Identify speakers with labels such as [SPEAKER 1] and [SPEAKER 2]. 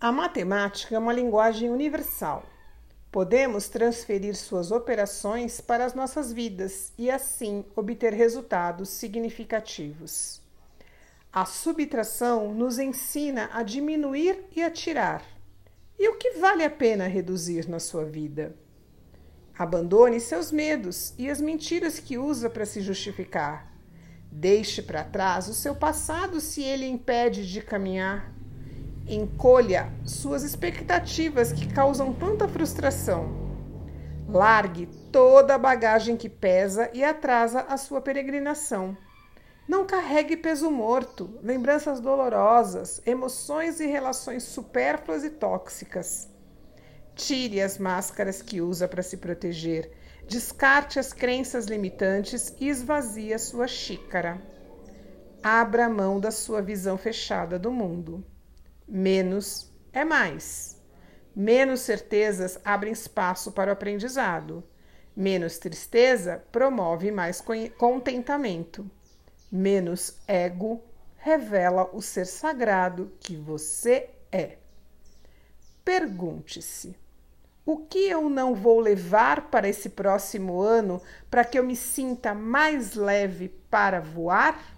[SPEAKER 1] A matemática é uma linguagem universal. Podemos transferir suas operações para as nossas vidas e, assim, obter resultados significativos. A subtração nos ensina a diminuir e a tirar. E o que vale a pena reduzir na sua vida? Abandone seus medos e as mentiras que usa para se justificar. Deixe para trás o seu passado se ele impede de caminhar Encolha suas expectativas que causam tanta frustração. Largue toda a bagagem que pesa e atrasa a sua peregrinação. Não carregue peso morto, lembranças dolorosas, emoções e relações supérfluas e tóxicas. Tire as máscaras que usa para se proteger, descarte as crenças limitantes e esvazie a sua xícara. Abra a mão da sua visão fechada do mundo. Menos é mais. Menos certezas abrem espaço para o aprendizado. Menos tristeza promove mais contentamento. Menos ego revela o ser sagrado que você é. Pergunte-se: o que eu não vou levar para esse próximo ano para que eu me sinta mais leve para voar?